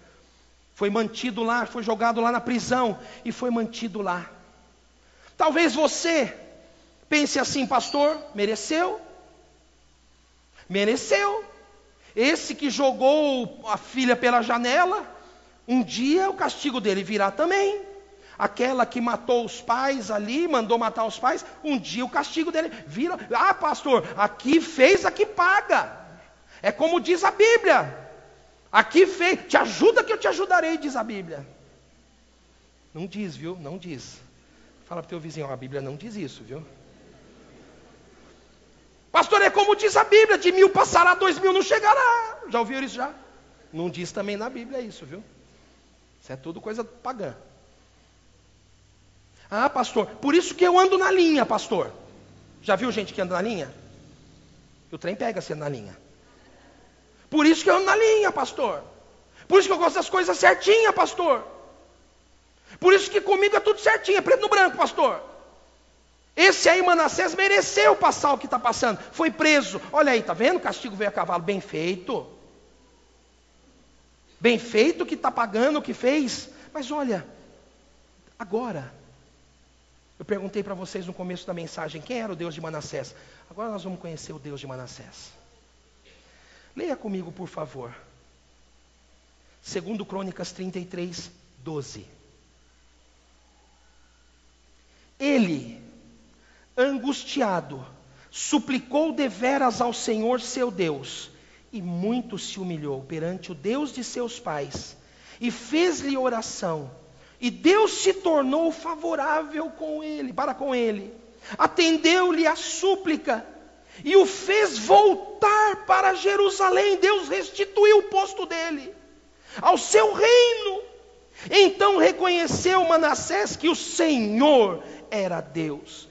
Foi mantido lá, foi jogado lá na prisão e foi mantido lá. Talvez você pense assim, pastor, mereceu? Mereceu. Esse que jogou a filha pela janela, um dia o castigo dele virá também. Aquela que matou os pais ali, mandou matar os pais, um dia o castigo dele vira. Ah, pastor, aqui fez, aqui paga. É como diz a Bíblia. Aqui fez, te ajuda que eu te ajudarei, diz a Bíblia. Não diz, viu? Não diz. Fala para teu vizinho, a Bíblia não diz isso, viu? Pastor, é como diz a Bíblia, de mil passará, dois mil não chegará. Já ouviram isso já? Não diz também na Bíblia isso, viu? Isso é tudo coisa pagã. Ah, pastor, por isso que eu ando na linha, pastor. Já viu gente que anda na linha? O trem pega sendo na linha. Por isso que eu ando na linha, pastor. Por isso que eu gosto das coisas certinhas, pastor. Por isso que comigo é tudo certinho, é preto no branco, pastor. Esse aí, Manassés, mereceu passar o que está passando. Foi preso. Olha aí, tá vendo? O castigo veio a cavalo. Bem feito. Bem feito que está pagando o que fez. Mas olha, agora, eu perguntei para vocês no começo da mensagem quem era o Deus de Manassés. Agora nós vamos conhecer o Deus de Manassés. Leia comigo, por favor. Segundo Crônicas 33, 12. Ele, angustiado, suplicou deveras ao Senhor seu Deus, e muito se humilhou perante o Deus de seus pais, e fez-lhe oração, e Deus se tornou favorável com ele, para com ele. Atendeu-lhe a súplica e o fez voltar para Jerusalém. Deus restituiu o posto dele ao seu reino. Então reconheceu Manassés que o Senhor era Deus.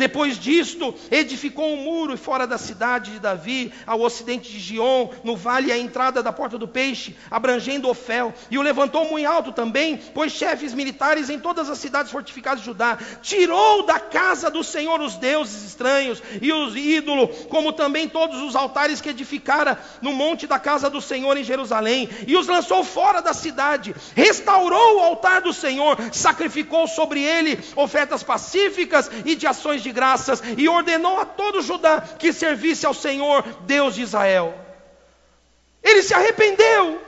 Depois disto, edificou um muro fora da cidade de Davi, ao ocidente de Gion, no vale à entrada da porta do peixe, abrangendo Ofel, e o levantou muito alto também, pôs chefes militares em todas as cidades fortificadas de Judá, tirou da casa do Senhor os deuses estranhos e os ídolos, como também todos os altares que edificara no monte da casa do Senhor em Jerusalém, e os lançou fora da cidade, restaurou o altar do Senhor, sacrificou sobre ele ofertas pacíficas e de ações de graças e ordenou a todo Judá que servisse ao Senhor, Deus de Israel. Ele se arrependeu.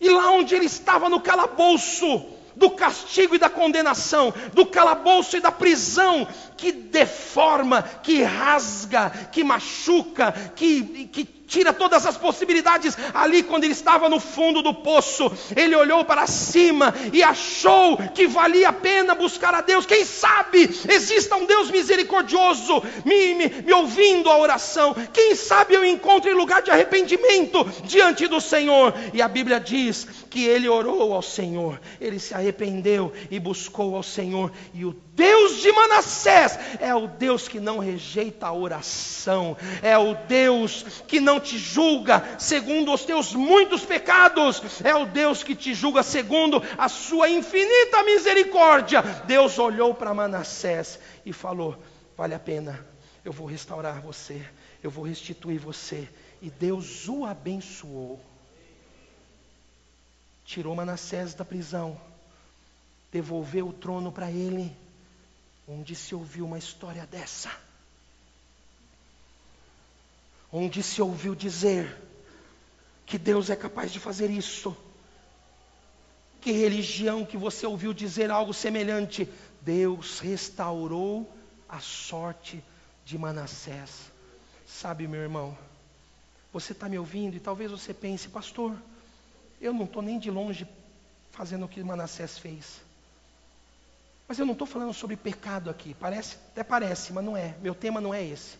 E lá onde ele estava no calabouço do castigo e da condenação, do calabouço e da prisão, que deforma, que rasga, que machuca, que, que tira todas as possibilidades. Ali, quando ele estava no fundo do poço, ele olhou para cima e achou que valia a pena buscar a Deus. Quem sabe exista um Deus misericordioso me, me, me ouvindo a oração. Quem sabe eu encontre lugar de arrependimento diante do Senhor. E a Bíblia diz que ele orou ao Senhor, ele se arrependeu e buscou ao Senhor. E o Deus de Manassés é o Deus que não rejeita a oração, é o Deus que não te julga segundo os teus muitos pecados, é o Deus que te julga segundo a sua infinita misericórdia. Deus olhou para Manassés e falou: Vale a pena, eu vou restaurar você, eu vou restituir você. E Deus o abençoou. Tirou Manassés da prisão, devolveu o trono para ele. Onde se ouviu uma história dessa? onde se ouviu dizer que Deus é capaz de fazer isso. Que religião que você ouviu dizer algo semelhante? Deus restaurou a sorte de Manassés. Sabe, meu irmão, você está me ouvindo e talvez você pense, pastor, eu não estou nem de longe fazendo o que Manassés fez. Mas eu não estou falando sobre pecado aqui. Parece, até parece, mas não é. Meu tema não é esse.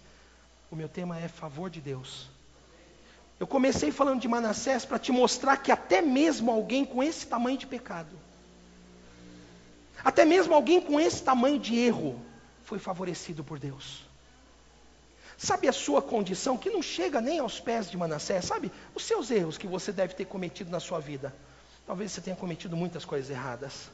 O meu tema é favor de Deus. Eu comecei falando de Manassés para te mostrar que até mesmo alguém com esse tamanho de pecado, até mesmo alguém com esse tamanho de erro, foi favorecido por Deus. Sabe a sua condição que não chega nem aos pés de Manassés? Sabe os seus erros que você deve ter cometido na sua vida? Talvez você tenha cometido muitas coisas erradas.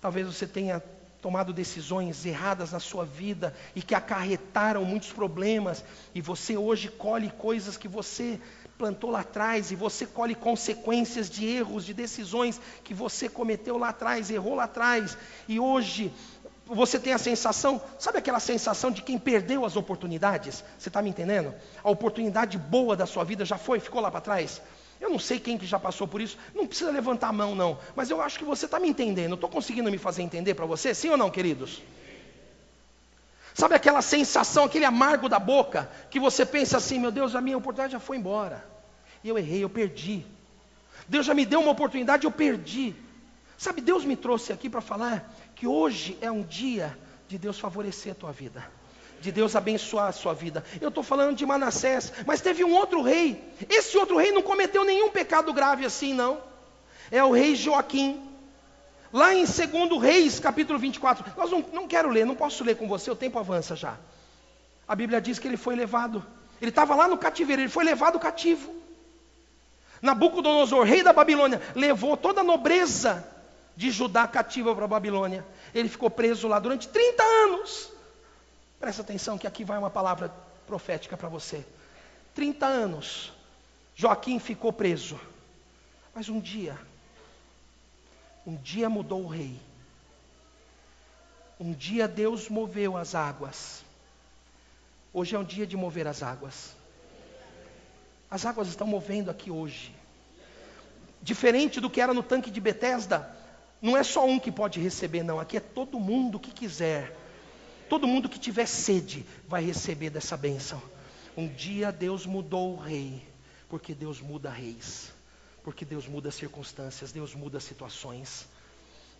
Talvez você tenha tomado decisões erradas na sua vida e que acarretaram muitos problemas, e você hoje colhe coisas que você plantou lá atrás, e você colhe consequências de erros, de decisões que você cometeu lá atrás, errou lá atrás, e hoje você tem a sensação, sabe aquela sensação de quem perdeu as oportunidades? Você está me entendendo? A oportunidade boa da sua vida já foi, ficou lá para trás? Eu não sei quem que já passou por isso, não precisa levantar a mão não, mas eu acho que você está me entendendo. Estou conseguindo me fazer entender para você, sim ou não, queridos? Sabe aquela sensação, aquele amargo da boca, que você pensa assim, meu Deus, a minha oportunidade já foi embora. E eu errei, eu perdi. Deus já me deu uma oportunidade, eu perdi. Sabe, Deus me trouxe aqui para falar que hoje é um dia de Deus favorecer a tua vida de Deus abençoar a sua vida. Eu estou falando de Manassés, mas teve um outro rei. Esse outro rei não cometeu nenhum pecado grave assim, não. É o rei Joaquim. Lá em 2 Reis, capítulo 24. Nós não, não quero ler, não posso ler com você, o tempo avança já. A Bíblia diz que ele foi levado. Ele estava lá no cativeiro, ele foi levado cativo. Nabucodonosor, rei da Babilônia, levou toda a nobreza de Judá cativa para a Babilônia. Ele ficou preso lá durante 30 anos. Presta atenção que aqui vai uma palavra profética para você. 30 anos, Joaquim ficou preso. Mas um dia, um dia mudou o rei. Um dia Deus moveu as águas. Hoje é um dia de mover as águas. As águas estão movendo aqui hoje. Diferente do que era no tanque de Betesda, não é só um que pode receber, não. Aqui é todo mundo que quiser. Todo mundo que tiver sede vai receber dessa bênção. Um dia Deus mudou o rei, porque Deus muda reis, porque Deus muda circunstâncias, Deus muda situações.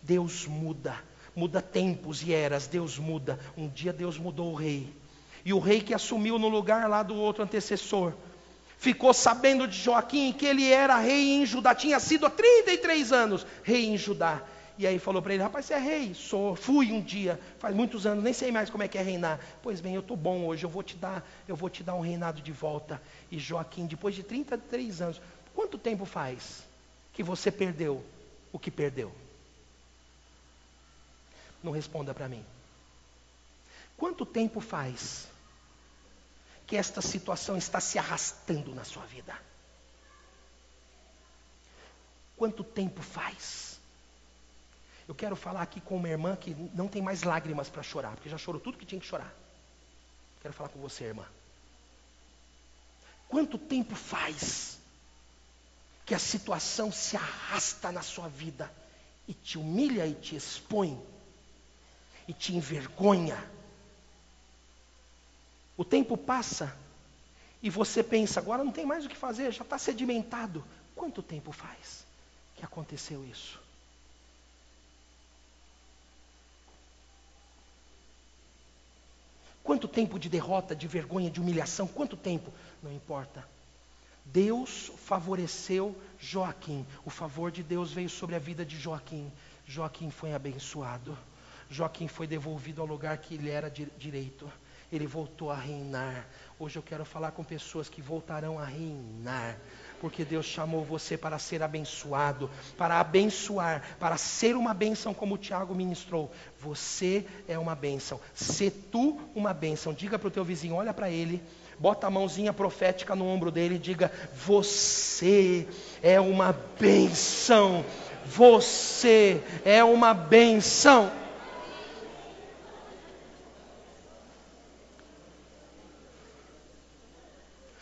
Deus muda, muda tempos e eras, Deus muda. Um dia Deus mudou o rei. E o rei que assumiu no lugar lá do outro antecessor, ficou sabendo de Joaquim que ele era rei em Judá, tinha sido há 33 anos rei em Judá. E aí falou para ele, rapaz, você é rei? Sou, fui um dia, faz muitos anos, nem sei mais como é que é reinar. Pois bem, eu estou bom hoje, eu vou te dar, eu vou te dar um reinado de volta. E Joaquim, depois de 33 anos, quanto tempo faz que você perdeu o que perdeu? Não responda para mim. Quanto tempo faz que esta situação está se arrastando na sua vida? Quanto tempo faz? Eu quero falar aqui com uma irmã que não tem mais lágrimas para chorar, porque já chorou tudo que tinha que chorar. Quero falar com você, irmã. Quanto tempo faz que a situação se arrasta na sua vida e te humilha e te expõe e te envergonha? O tempo passa e você pensa, agora não tem mais o que fazer, já está sedimentado. Quanto tempo faz que aconteceu isso? Quanto tempo de derrota, de vergonha, de humilhação? Quanto tempo? Não importa. Deus favoreceu Joaquim. O favor de Deus veio sobre a vida de Joaquim. Joaquim foi abençoado. Joaquim foi devolvido ao lugar que ele era direito. Ele voltou a reinar. Hoje eu quero falar com pessoas que voltarão a reinar porque Deus chamou você para ser abençoado, para abençoar, para ser uma bênção como o Tiago ministrou. Você é uma bênção. Se tu uma bênção. Diga para o teu vizinho, olha para ele, bota a mãozinha profética no ombro dele e diga: Você é uma bênção. Você é uma bênção.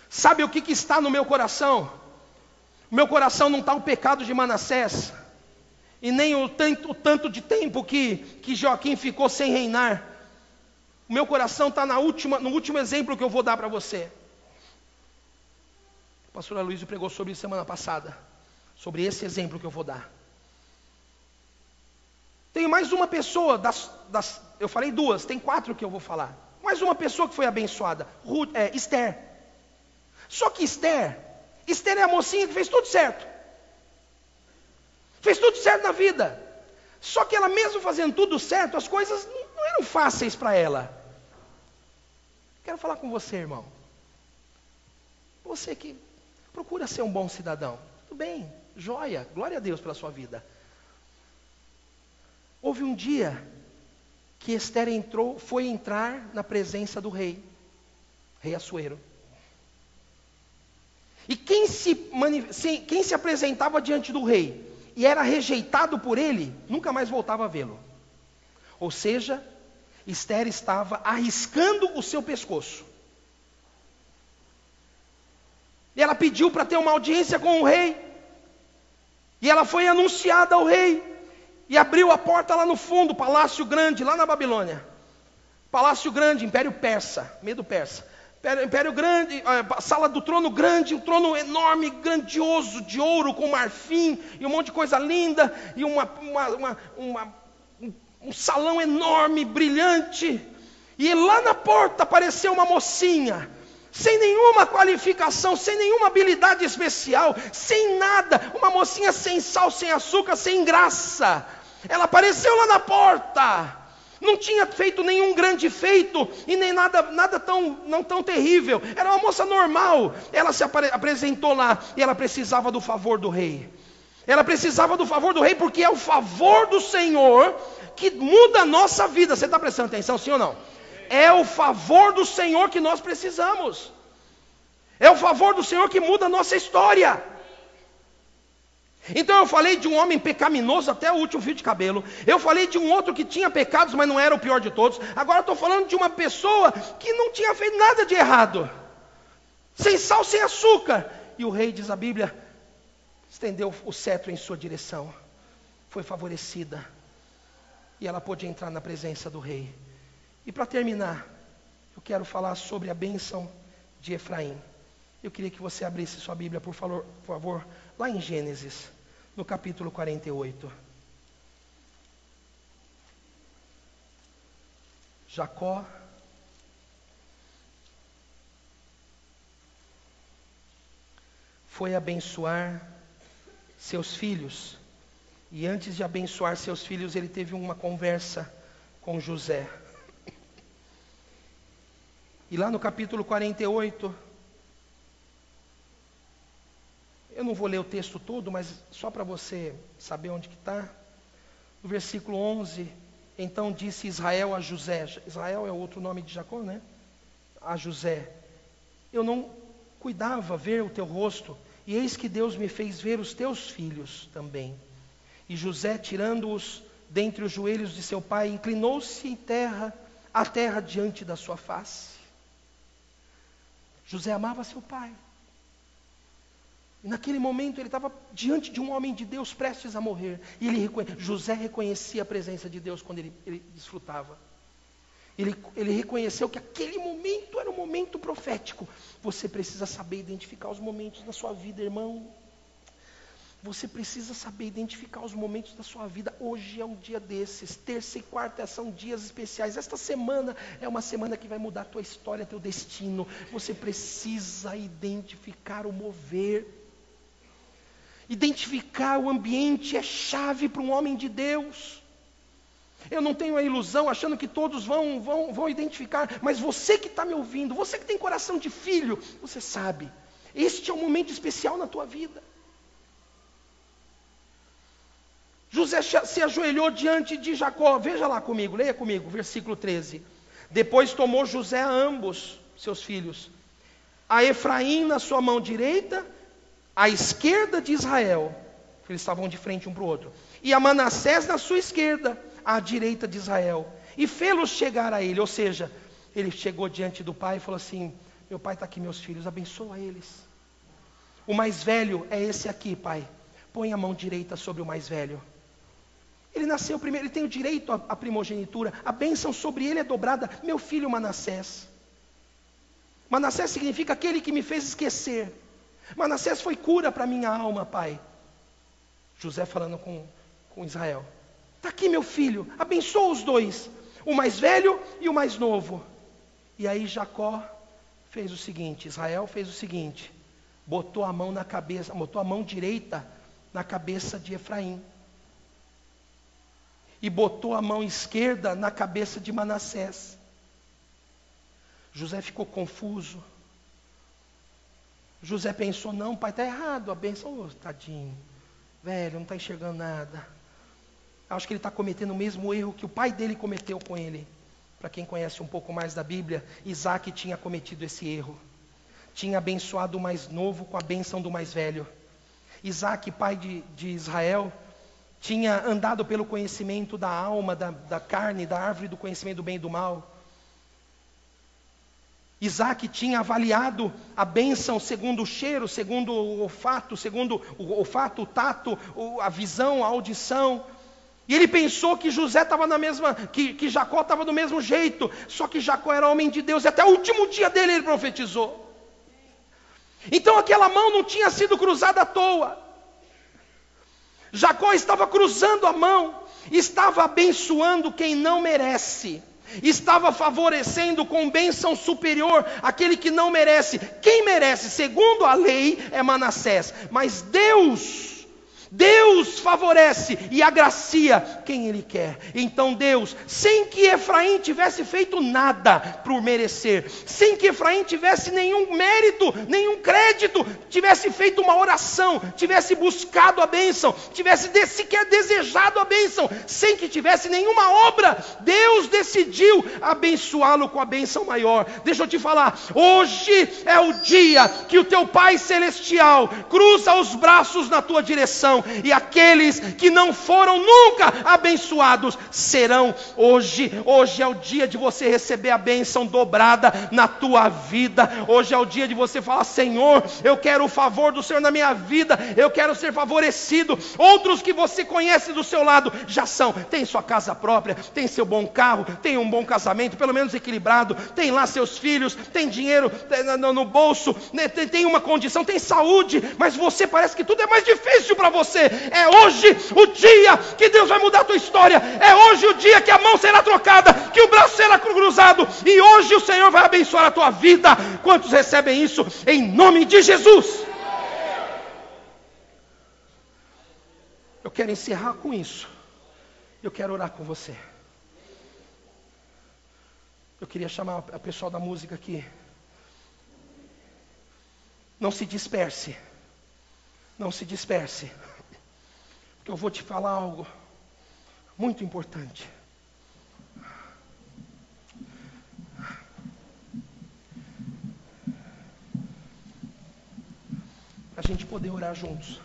Sabe o que, que está no meu coração? Meu coração não está o pecado de Manassés, e nem o tanto, o tanto de tempo que, que Joaquim ficou sem reinar. O meu coração está no último exemplo que eu vou dar para você. A pastora Luiz pregou sobre isso semana passada, sobre esse exemplo que eu vou dar. Tem mais uma pessoa, das, das, eu falei duas, tem quatro que eu vou falar. Mais uma pessoa que foi abençoada, Ruth, é, Esther. Só que Esther, Esther é a mocinha que fez tudo certo. Fez tudo certo na vida. Só que ela, mesmo fazendo tudo certo, as coisas não eram fáceis para ela. Quero falar com você, irmão. Você que procura ser um bom cidadão. Tudo bem, joia, glória a Deus pela sua vida. Houve um dia que Esther entrou, foi entrar na presença do rei, rei Assuero. E quem se, quem se apresentava diante do rei e era rejeitado por ele, nunca mais voltava a vê-lo. Ou seja, Esther estava arriscando o seu pescoço. E ela pediu para ter uma audiência com o rei. E ela foi anunciada ao rei. E abriu a porta lá no fundo, palácio grande, lá na Babilônia. Palácio grande, Império Persa, medo persa. Império, grande, sala do trono grande, um trono enorme, grandioso, de ouro com marfim, e um monte de coisa linda, e uma, uma, uma, um, um salão enorme, brilhante. E lá na porta apareceu uma mocinha, sem nenhuma qualificação, sem nenhuma habilidade especial, sem nada, uma mocinha sem sal, sem açúcar, sem graça. Ela apareceu lá na porta. Não tinha feito nenhum grande feito e nem nada, nada tão, não tão terrível. Era uma moça normal. Ela se apre apresentou lá e ela precisava do favor do rei. Ela precisava do favor do rei porque é o favor do Senhor que muda a nossa vida. Você está prestando atenção, sim ou não? É o favor do Senhor que nós precisamos. É o favor do Senhor que muda a nossa história. Então eu falei de um homem pecaminoso até o último fio de cabelo. Eu falei de um outro que tinha pecados, mas não era o pior de todos. Agora estou falando de uma pessoa que não tinha feito nada de errado. Sem sal, sem açúcar. E o rei, diz a Bíblia, estendeu o cetro em sua direção. Foi favorecida. E ela pôde entrar na presença do rei. E para terminar, eu quero falar sobre a bênção de Efraim. Eu queria que você abrisse sua Bíblia, por favor, por favor lá em Gênesis, no capítulo 48. Jacó foi abençoar seus filhos. E antes de abençoar seus filhos, ele teve uma conversa com José. E lá no capítulo 48, eu não vou ler o texto todo, mas só para você saber onde que está. No versículo 11, então disse Israel a José, Israel é outro nome de Jacó, né? A José, eu não cuidava ver o teu rosto, e eis que Deus me fez ver os teus filhos também. E José, tirando-os dentre os joelhos de seu pai, inclinou-se em terra, a terra diante da sua face. José amava seu pai. E naquele momento ele estava diante de um homem de Deus prestes a morrer. E ele reconhe... José reconhecia a presença de Deus quando ele, ele desfrutava. Ele, ele reconheceu que aquele momento era um momento profético. Você precisa saber identificar os momentos da sua vida, irmão. Você precisa saber identificar os momentos da sua vida. Hoje é um dia desses. Terça e quarta são dias especiais. Esta semana é uma semana que vai mudar a tua história, teu destino. Você precisa identificar o mover. Identificar o ambiente é chave para um homem de Deus. Eu não tenho a ilusão achando que todos vão, vão, vão identificar, mas você que está me ouvindo, você que tem coração de filho, você sabe, este é um momento especial na tua vida. José se ajoelhou diante de Jacó. Veja lá comigo, leia comigo, versículo 13. Depois tomou José a ambos seus filhos, a Efraim na sua mão direita, à esquerda de Israel, eles estavam de frente um para o outro, e a Manassés na sua esquerda, à direita de Israel, e fê-los chegar a ele. Ou seja, ele chegou diante do pai e falou assim: Meu pai está aqui, meus filhos, abençoa eles. O mais velho é esse aqui, pai. Põe a mão direita sobre o mais velho. Ele nasceu primeiro, ele tem o direito à primogenitura, a bênção sobre ele é dobrada. Meu filho Manassés. Manassés significa aquele que me fez esquecer. Manassés foi cura para minha alma, pai. José falando com, com Israel. Está aqui, meu filho, abençoa os dois, o mais velho e o mais novo. E aí Jacó fez o seguinte: Israel fez o seguinte, botou a mão na cabeça, botou a mão direita na cabeça de Efraim e botou a mão esquerda na cabeça de Manassés. José ficou confuso. José pensou: não, pai, está errado, a benção, oh, tadinho, velho, não está enxergando nada. Acho que ele está cometendo o mesmo erro que o pai dele cometeu com ele. Para quem conhece um pouco mais da Bíblia, Isaac tinha cometido esse erro. Tinha abençoado o mais novo com a benção do mais velho. Isaac, pai de, de Israel, tinha andado pelo conhecimento da alma, da, da carne, da árvore do conhecimento do bem e do mal. Isaac tinha avaliado a bênção segundo o cheiro, segundo o olfato, segundo o olfato, o tato, a visão, a audição. E ele pensou que José estava na mesma, que, que Jacó estava do mesmo jeito, só que Jacó era homem de Deus, e até o último dia dele ele profetizou. Então aquela mão não tinha sido cruzada à toa. Jacó estava cruzando a mão, estava abençoando quem não merece estava favorecendo com bênção superior aquele que não merece. Quem merece, segundo a lei, é Manassés, mas Deus Deus favorece e agracia quem Ele quer. Então Deus, sem que Efraim tivesse feito nada por merecer, sem que Efraim tivesse nenhum mérito, nenhum crédito, tivesse feito uma oração, tivesse buscado a bênção, tivesse sequer desejado a bênção, sem que tivesse nenhuma obra, Deus decidiu abençoá-lo com a bênção maior. Deixa eu te falar, hoje é o dia que o teu Pai Celestial cruza os braços na tua direção e aqueles que não foram nunca abençoados serão hoje. Hoje é o dia de você receber a bênção dobrada na tua vida. Hoje é o dia de você falar: Senhor, eu quero o favor do Senhor na minha vida, eu quero ser favorecido. Outros que você conhece do seu lado já são, tem sua casa própria, tem seu bom carro, tem um bom casamento, pelo menos equilibrado, tem lá seus filhos, tem dinheiro no bolso, né, tem uma condição, tem saúde, mas você parece que tudo é mais difícil para você você. É hoje o dia que Deus vai mudar a tua história. É hoje o dia que a mão será trocada, que o braço será cruzado. E hoje o Senhor vai abençoar a tua vida. Quantos recebem isso em nome de Jesus? Eu quero encerrar com isso. Eu quero orar com você. Eu queria chamar o pessoal da música aqui. Não se disperse. Não se disperse eu vou te falar algo muito importante. Para a gente poder orar juntos.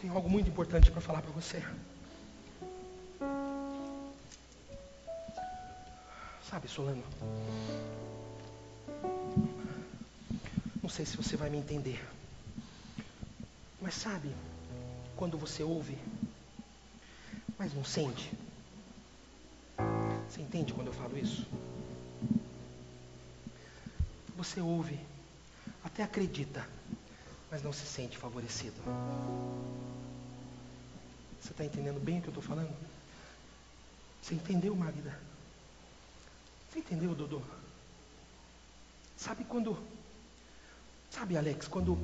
Tenho algo muito importante para falar para você. Sabe, Solano? Não sei se você vai me entender. Mas sabe, quando você ouve, mas não sente. Você entende quando eu falo isso? Você ouve, até acredita, mas não se sente favorecido. Você está entendendo bem o que eu estou falando? Você entendeu, Magda? Você entendeu, Dudu? Sabe quando. Sabe, Alex, quando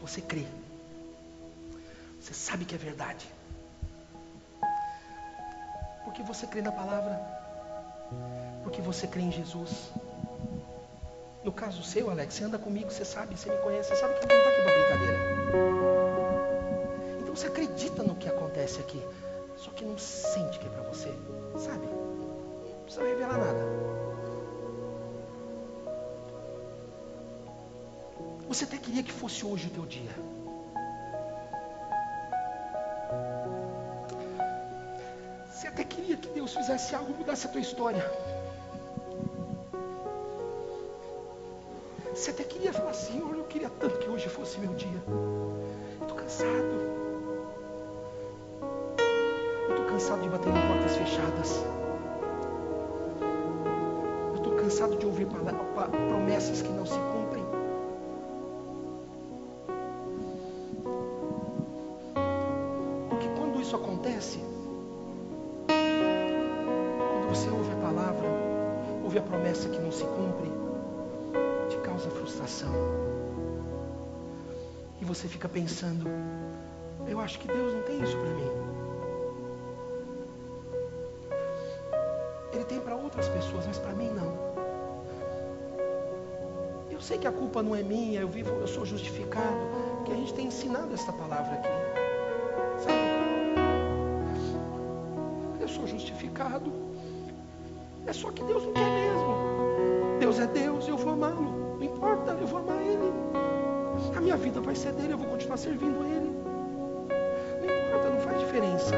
você crê, você sabe que é verdade. Porque você crê na palavra, porque você crê em Jesus. No caso seu, Alex, você anda comigo, você sabe, você me conhece, você sabe que não está aqui para brincadeira. Então você acredita no que acontece aqui, só que não sente que é para você, sabe? Precisa revelar nada. Você até queria que fosse hoje o teu dia. Você até queria que Deus fizesse algo, mudasse a tua história. Você até queria falar, Senhor, eu queria tanto que hoje fosse meu dia. Eu estou cansado. Eu estou cansado de bater em portas fechadas cansado de ouvir promessas que não se cumprem. Porque quando isso acontece, quando você ouve a palavra, ouve a promessa que não se cumpre, te causa frustração. E você fica pensando, eu acho que Deus não tem isso para mim. Ele tem para outras pessoas, mas para mim não. Sei que a culpa não é minha, eu vivo, eu sou justificado, que a gente tem ensinado esta palavra aqui. Sabe? Eu sou justificado. É só que Deus não quer mesmo. Deus é Deus, eu vou amá-lo. Não importa, eu vou amar Ele. A minha vida vai ser dele, eu vou continuar servindo Ele. Não importa, não faz diferença.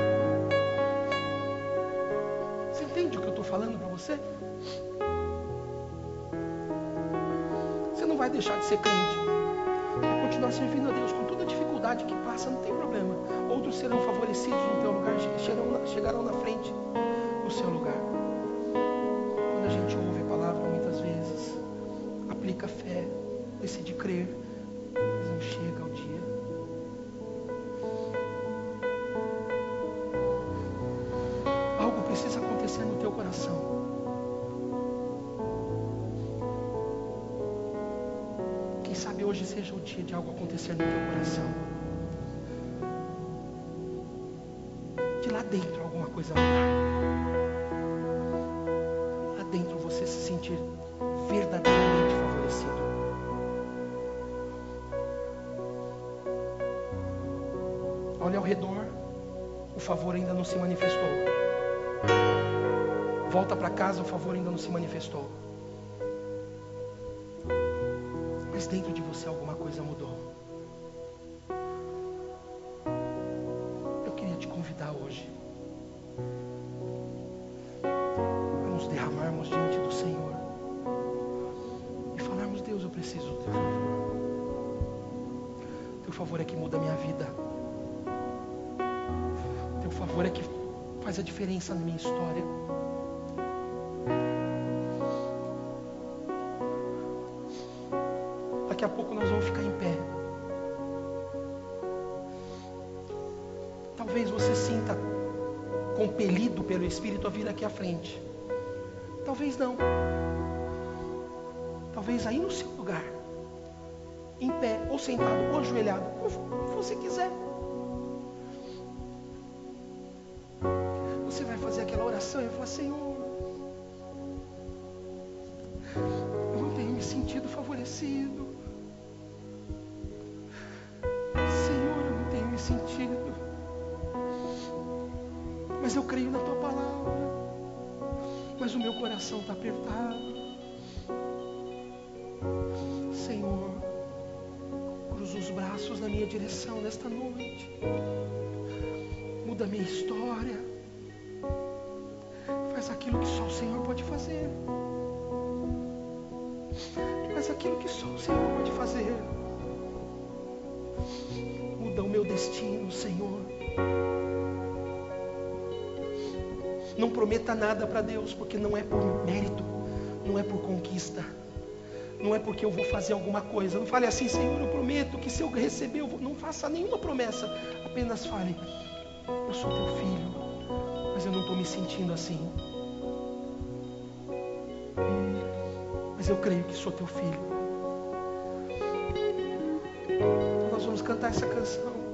Você entende o que eu estou falando para você? Não vai deixar de ser crente. Vai continuar servindo a Deus com toda a dificuldade que passa, não tem problema. Outros serão favorecidos no teu lugar, chegarão, chegarão na frente do seu lugar. Quando a gente ouve a palavra muitas vezes, aplica fé, decide crer, mas não chega ao dia. Algo precisa acontecer no teu coração. Sabe hoje seja o dia de algo acontecer no teu coração. De lá dentro alguma coisa mudar. Lá dentro você se sentir verdadeiramente favorecido. Olha ao redor, o favor ainda não se manifestou. Volta para casa, o favor ainda não se manifestou. Mas dentro de você alguma coisa mudou. Eu queria te convidar hoje a nos derramarmos diante do Senhor e falarmos: Deus, eu preciso do teu favor. Teu favor é que muda a minha vida. Teu favor é que faz a diferença na minha história. Pouco nós vamos ficar em pé. Talvez você sinta compelido pelo Espírito a vir aqui à frente. Talvez não. Talvez aí no seu lugar, em pé, ou sentado, ou ajoelhado, como você quiser. Coração está apertado. Senhor, cruza os braços na minha direção nesta noite. Muda a minha história. Faz aquilo que só o Senhor pode fazer. Faz aquilo que só o Senhor pode fazer. Muda o meu destino, Senhor. Não prometa nada para Deus, porque não é por mérito, não é por conquista, não é porque eu vou fazer alguma coisa. Não fale assim, Senhor, eu prometo que se eu receber, eu vou... não faça nenhuma promessa. Apenas fale, eu sou teu filho, mas eu não estou me sentindo assim. Mas eu creio que sou teu filho. Nós vamos cantar essa canção.